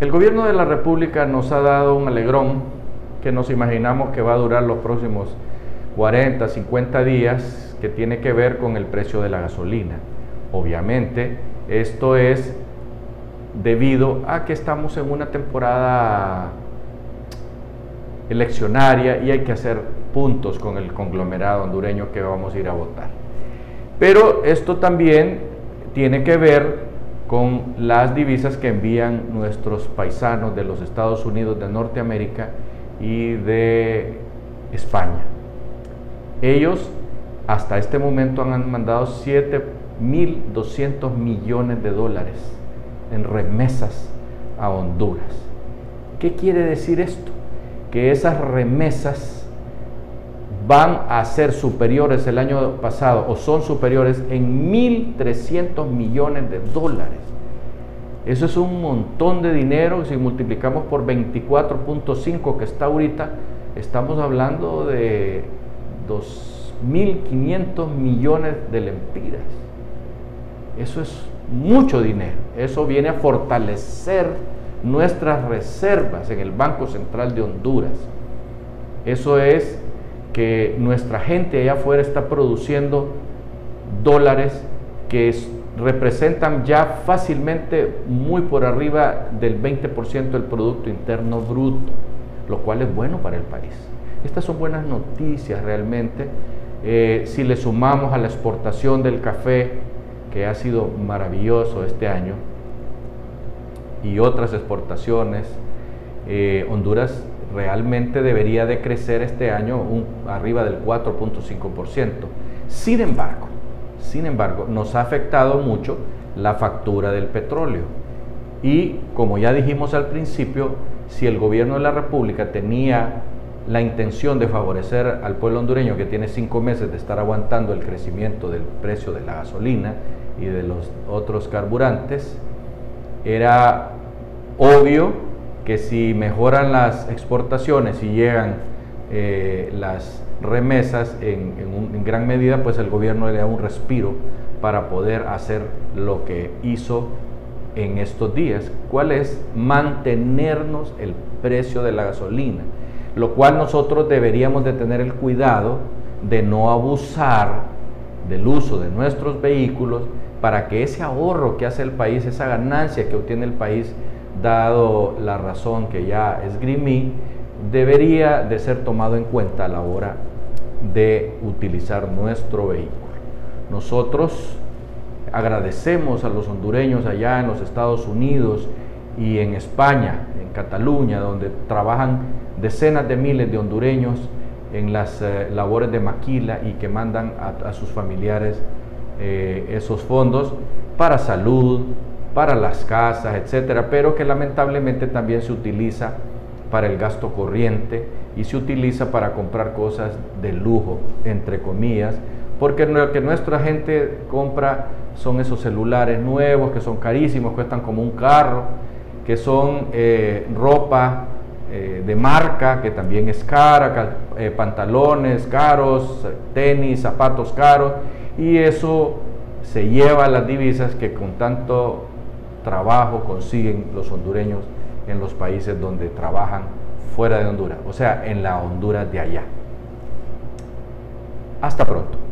El gobierno de la República nos ha dado un alegrón que nos imaginamos que va a durar los próximos 40, 50 días, que tiene que ver con el precio de la gasolina. Obviamente, esto es debido a que estamos en una temporada eleccionaria y hay que hacer puntos con el conglomerado hondureño que vamos a ir a votar. Pero esto también tiene que ver con las divisas que envían nuestros paisanos de los Estados Unidos de Norteamérica y de España. Ellos hasta este momento han mandado 7.200 millones de dólares en remesas a Honduras. ¿Qué quiere decir esto? Que esas remesas van a ser superiores el año pasado o son superiores en 1.300 millones de dólares. Eso es un montón de dinero. Si multiplicamos por 24.5 que está ahorita, estamos hablando de 2.500 millones de lempiras. Eso es mucho dinero. Eso viene a fortalecer nuestras reservas en el Banco Central de Honduras. Eso es que nuestra gente allá afuera está produciendo dólares que representan ya fácilmente muy por arriba del 20% del Producto Interno Bruto, lo cual es bueno para el país. Estas son buenas noticias realmente. Eh, si le sumamos a la exportación del café, que ha sido maravilloso este año, y otras exportaciones, eh, Honduras realmente debería de crecer este año un, arriba del 4.5%. Sin embargo, sin embargo, nos ha afectado mucho la factura del petróleo. Y como ya dijimos al principio, si el gobierno de la República tenía la intención de favorecer al pueblo hondureño que tiene cinco meses de estar aguantando el crecimiento del precio de la gasolina y de los otros carburantes, era obvio que si mejoran las exportaciones y llegan eh, las remesas en, en, gran medida, pues el gobierno le da un respiro para poder hacer lo que hizo en estos días, cuál es mantenernos el precio de la gasolina, lo cual nosotros deberíamos de tener el cuidado de no abusar del uso de nuestros vehículos para que ese ahorro que hace el país, esa ganancia que obtiene el país, dado la razón que ya esgrimí, debería de ser tomado en cuenta a la hora de utilizar nuestro vehículo. Nosotros agradecemos a los hondureños allá en los Estados Unidos y en España, en Cataluña, donde trabajan decenas de miles de hondureños en las eh, labores de maquila y que mandan a, sus familiares eh, esos fondos para salud, para las casas, etcétera, pero que lamentablemente también se utiliza para el gasto corriente y se utiliza para comprar cosas de lujo, entre comillas, porque lo que nuestra gente compra son esos celulares nuevos que son carísimos, cuestan como un carro, que son eh, ropa eh, de marca que también es cara, eh, pantalones caros, tenis, zapatos caros, y eso se lleva a las divisas que con tanto trabajo consiguen los hondureños en los países donde trabajan fuera de Honduras, o sea, en la Honduras de allá. Hasta pronto.